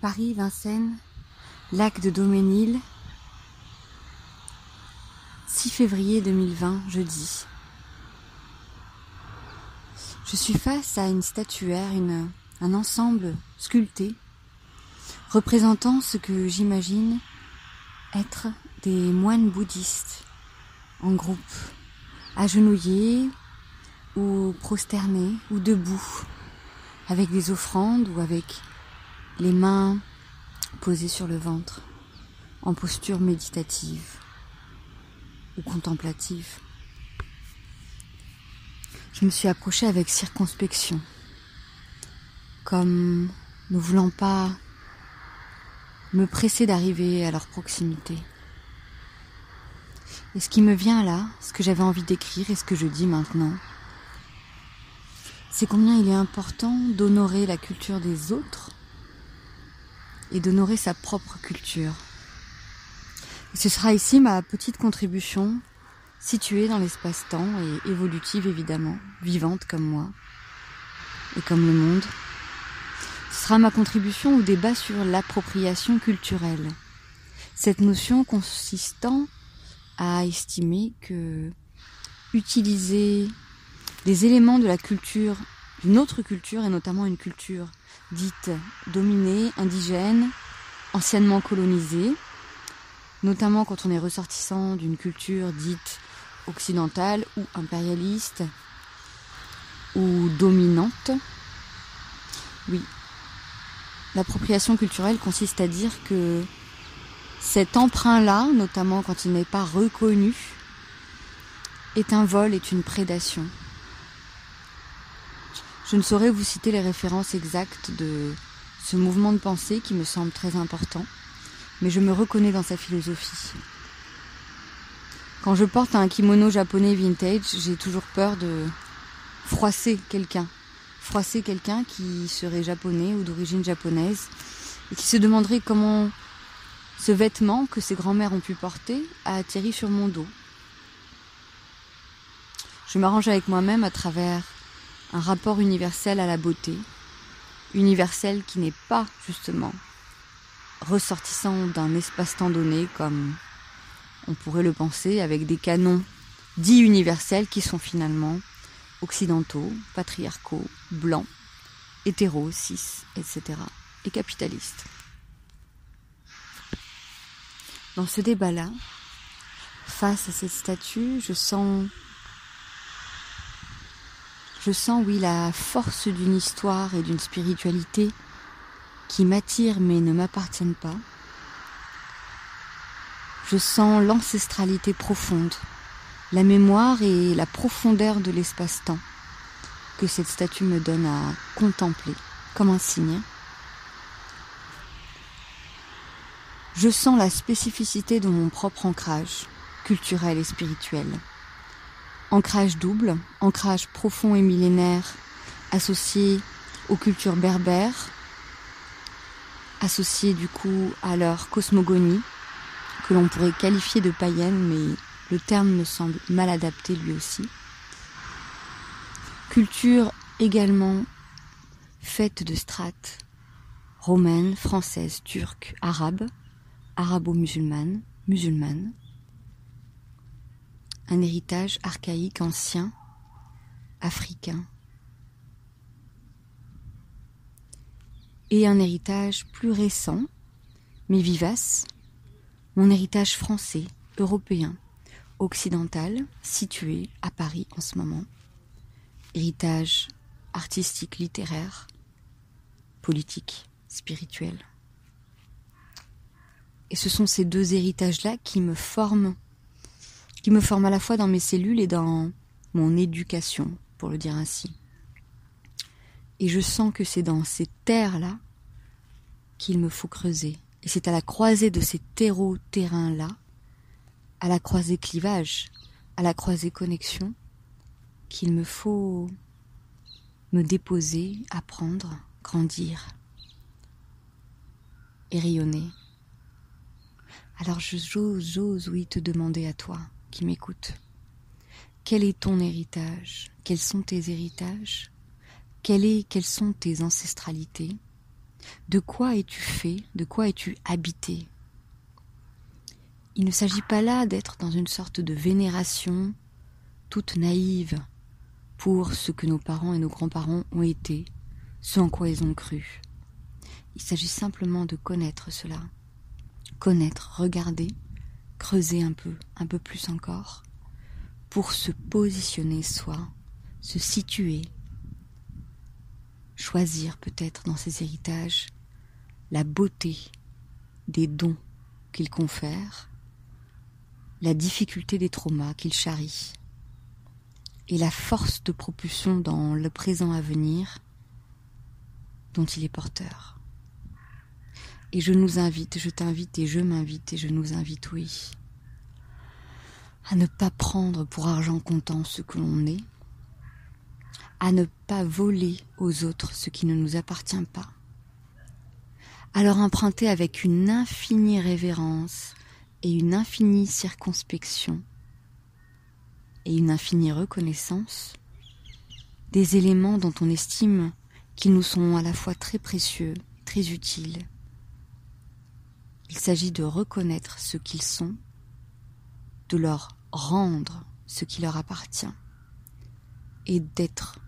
Paris, Vincennes, lac de Doménil, 6 février 2020, jeudi. Je suis face à une statuaire, un ensemble sculpté représentant ce que j'imagine être des moines bouddhistes en groupe, agenouillés ou prosternés ou debout, avec des offrandes ou avec les mains posées sur le ventre, en posture méditative ou contemplative. Je me suis approchée avec circonspection, comme ne voulant pas me presser d'arriver à leur proximité. Et ce qui me vient là, ce que j'avais envie d'écrire et ce que je dis maintenant, c'est combien il est important d'honorer la culture des autres et d'honorer sa propre culture. Ce sera ici ma petite contribution, située dans l'espace-temps et évolutive évidemment, vivante comme moi et comme le monde. Ce sera ma contribution au débat sur l'appropriation culturelle. Cette notion consistant à estimer que utiliser des éléments de la culture, d'une autre culture, et notamment une culture dite dominée, indigène, anciennement colonisée, notamment quand on est ressortissant d'une culture dite occidentale ou impérialiste ou dominante. Oui, l'appropriation culturelle consiste à dire que cet emprunt-là, notamment quand il n'est pas reconnu, est un vol, est une prédation. Je ne saurais vous citer les références exactes de ce mouvement de pensée qui me semble très important, mais je me reconnais dans sa philosophie. Quand je porte un kimono japonais vintage, j'ai toujours peur de froisser quelqu'un. Froisser quelqu'un qui serait japonais ou d'origine japonaise et qui se demanderait comment ce vêtement que ses grands-mères ont pu porter a atterri sur mon dos. Je m'arrange avec moi-même à travers un rapport universel à la beauté, universel qui n'est pas justement ressortissant d'un espace-temps donné comme on pourrait le penser avec des canons dits universels qui sont finalement occidentaux, patriarcaux, blancs, hétéros, cis, etc. et capitalistes. Dans ce débat-là, face à cette statue, je sens je sens, oui, la force d'une histoire et d'une spiritualité qui m'attirent mais ne m'appartiennent pas. Je sens l'ancestralité profonde, la mémoire et la profondeur de l'espace-temps que cette statue me donne à contempler comme un signe. Je sens la spécificité de mon propre ancrage culturel et spirituel. Ancrage double, ancrage profond et millénaire associé aux cultures berbères, associé du coup à leur cosmogonie, que l'on pourrait qualifier de païenne, mais le terme me semble mal adapté lui aussi. Culture également faite de strates romaines, françaises, turques, arabes, arabo-musulmanes, musulmanes, un héritage archaïque ancien, africain, et un héritage plus récent, mais vivace, mon héritage français, européen, occidental, situé à Paris en ce moment, héritage artistique, littéraire, politique, spirituel. Et ce sont ces deux héritages-là qui me forment qui me forme à la fois dans mes cellules et dans mon éducation, pour le dire ainsi. Et je sens que c'est dans ces terres-là qu'il me faut creuser. Et c'est à la croisée de ces terreaux terrains-là, à la croisée clivage, à la croisée connexion, qu'il me faut me déposer, apprendre, grandir et rayonner. Alors j'ose, j'ose, oui, te demander à toi, qui m'écoute. Quel est ton héritage? Quels sont tes héritages? Quelle est, Quelles sont tes ancestralités? De quoi es-tu fait? De quoi es-tu habité? Il ne s'agit pas là d'être dans une sorte de vénération toute naïve pour ce que nos parents et nos grands-parents ont été, ce en quoi ils ont cru. Il s'agit simplement de connaître cela. Connaître, regarder, creuser un peu, un peu plus encore, pour se positionner soi, se situer, choisir peut-être dans ses héritages la beauté des dons qu'il confère, la difficulté des traumas qu'il charrie, et la force de propulsion dans le présent à venir dont il est porteur. Et je nous invite, je t'invite et je m'invite et je nous invite, oui, à ne pas prendre pour argent comptant ce que l'on est, à ne pas voler aux autres ce qui ne nous appartient pas, à leur emprunter avec une infinie révérence et une infinie circonspection et une infinie reconnaissance des éléments dont on estime qu'ils nous sont à la fois très précieux, très utiles. Il s'agit de reconnaître ce qu'ils sont, de leur rendre ce qui leur appartient, et d'être,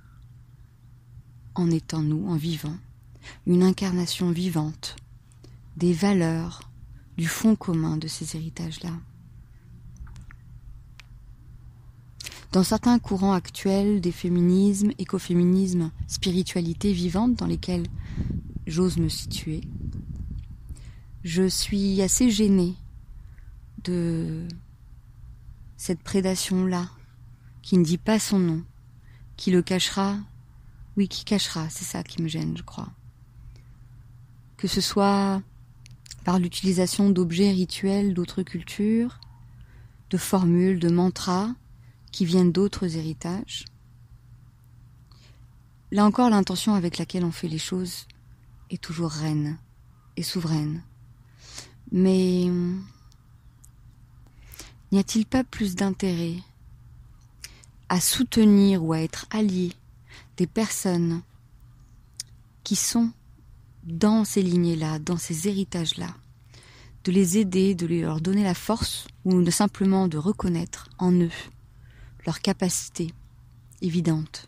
en étant nous, en vivant, une incarnation vivante des valeurs, du fond commun de ces héritages-là. Dans certains courants actuels des féminismes, écoféminismes, spiritualité vivante dans lesquels j'ose me situer, je suis assez gênée de cette prédation-là, qui ne dit pas son nom, qui le cachera, oui, qui cachera, c'est ça qui me gêne, je crois. Que ce soit par l'utilisation d'objets rituels d'autres cultures, de formules, de mantras, qui viennent d'autres héritages. Là encore, l'intention avec laquelle on fait les choses est toujours reine et souveraine. Mais n'y a-t-il pas plus d'intérêt à soutenir ou à être allié des personnes qui sont dans ces lignées-là, dans ces héritages-là, de les aider, de leur donner la force ou simplement de reconnaître en eux leur capacité évidente,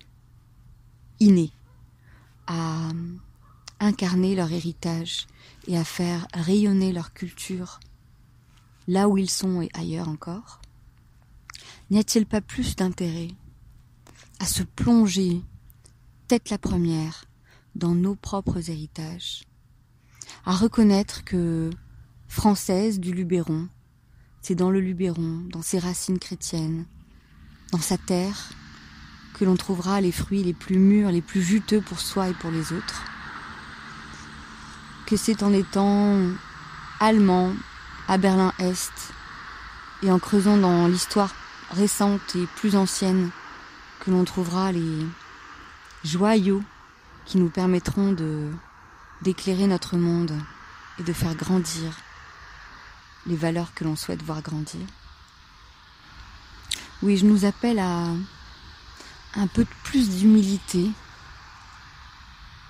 innée, à incarner leur héritage et à faire rayonner leur culture là où ils sont et ailleurs encore N'y a-t-il pas plus d'intérêt à se plonger tête la première dans nos propres héritages, à reconnaître que française du Luberon, c'est dans le Luberon, dans ses racines chrétiennes, dans sa terre, que l'on trouvera les fruits les plus mûrs, les plus juteux pour soi et pour les autres. Que c'est en étant allemand à Berlin-Est et en creusant dans l'histoire récente et plus ancienne que l'on trouvera les joyaux qui nous permettront de d'éclairer notre monde et de faire grandir les valeurs que l'on souhaite voir grandir. Oui, je nous appelle à un peu plus d'humilité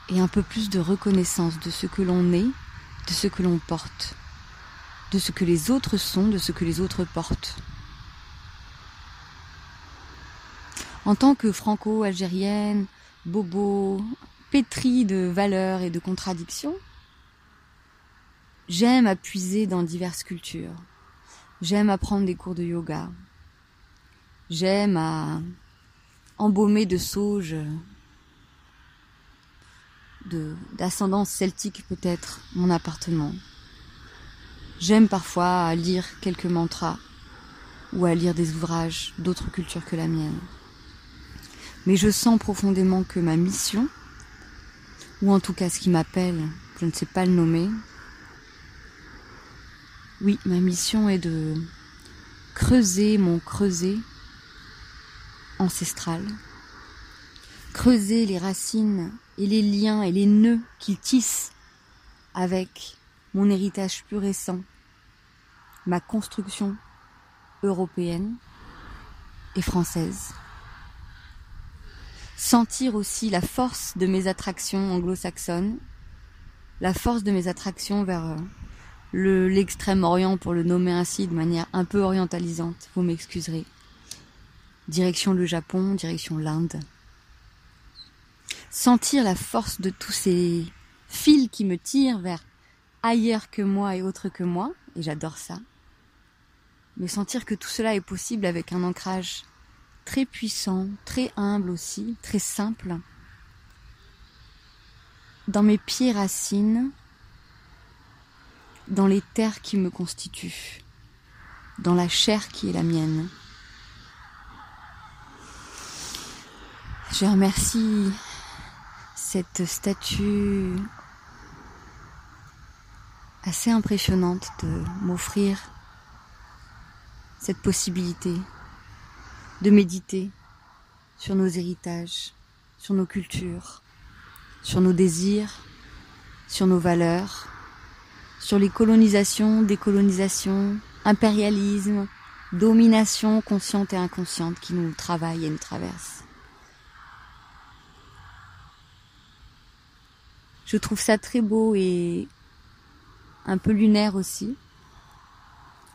et un peu plus de reconnaissance de ce que l'on est, de ce que l'on porte, de ce que les autres sont, de ce que les autres portent. En tant que franco-algérienne, bobo, pétrie de valeurs et de contradictions, j'aime appuiser dans diverses cultures. J'aime apprendre des cours de yoga, J'aime à embaumer de sauge, d'ascendance celtique peut-être, mon appartement. J'aime parfois à lire quelques mantras ou à lire des ouvrages d'autres cultures que la mienne. Mais je sens profondément que ma mission, ou en tout cas ce qui m'appelle, je ne sais pas le nommer, oui, ma mission est de creuser mon creuset ancestrale. Creuser les racines et les liens et les nœuds qu'il tisse avec mon héritage plus récent, ma construction européenne et française. Sentir aussi la force de mes attractions anglo-saxonnes la force de mes attractions vers euh, le l'extrême orient pour le nommer ainsi de manière un peu orientalisante, vous m'excuserez. Direction le Japon, direction l'Inde. Sentir la force de tous ces fils qui me tirent vers ailleurs que moi et autre que moi, et j'adore ça. Mais sentir que tout cela est possible avec un ancrage très puissant, très humble aussi, très simple. Dans mes pieds racines, dans les terres qui me constituent, dans la chair qui est la mienne. Je remercie cette statue assez impressionnante de m'offrir cette possibilité de méditer sur nos héritages, sur nos cultures, sur nos désirs, sur nos valeurs, sur les colonisations, décolonisations, impérialisme, domination consciente et inconsciente qui nous travaillent et nous traversent. Je trouve ça très beau et un peu lunaire aussi,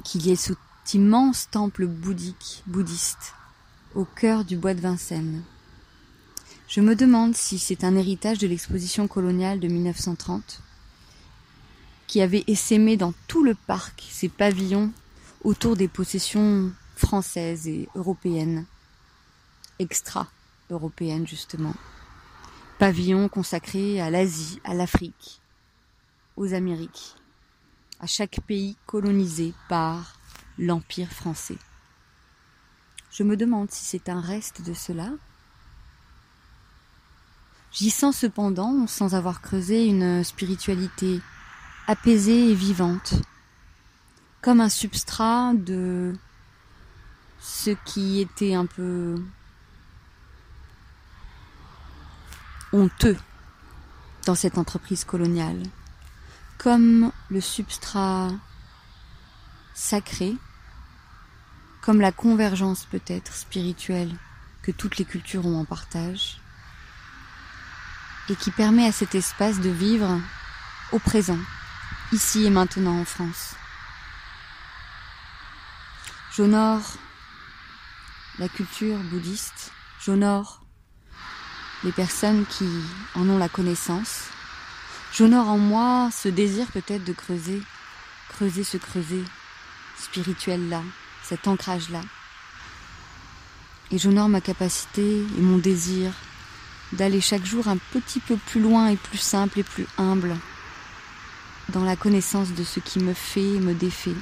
qu'il y ait cet immense temple bouddhique, bouddhiste, au cœur du bois de Vincennes. Je me demande si c'est un héritage de l'exposition coloniale de 1930, qui avait essaimé dans tout le parc ces pavillons autour des possessions françaises et européennes, extra-européennes justement. Pavillons consacrés à l'Asie, à l'Afrique, aux Amériques, à chaque pays colonisé par l'Empire français. Je me demande si c'est un reste de cela. J'y sens cependant, sans avoir creusé, une spiritualité apaisée et vivante, comme un substrat de ce qui était un peu honteux dans cette entreprise coloniale, comme le substrat sacré comme la convergence peut-être spirituelle que toutes les cultures ont en partage, et qui permet à cet espace de vivre au présent, ici et maintenant en France. J'honore la culture bouddhiste, j'honore les personnes qui en ont la connaissance, j'honore en moi ce désir peut-être de creuser, creuser ce creuser spirituel là, cet ancrage-là. Et j'honore ma capacité et mon désir d'aller chaque jour un petit peu plus loin et plus simple et plus humble dans la connaissance de ce qui me fait et me défait,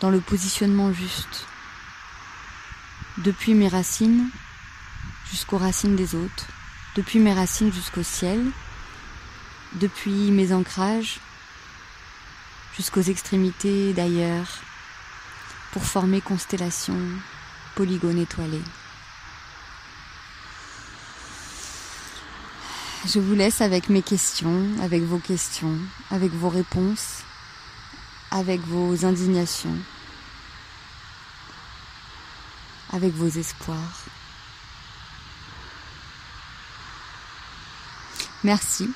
dans le positionnement juste, depuis mes racines jusqu'aux racines des autres, depuis mes racines jusqu'au ciel, depuis mes ancrages jusqu'aux extrémités d'ailleurs, pour former constellation, polygone étoilé. Je vous laisse avec mes questions, avec vos questions, avec vos réponses, avec vos indignations, avec vos espoirs. Merci.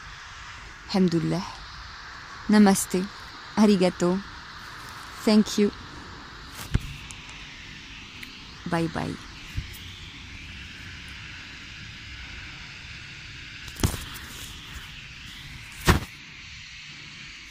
Hamdullah. Namaste. Arigato. Thank you. Bye bye.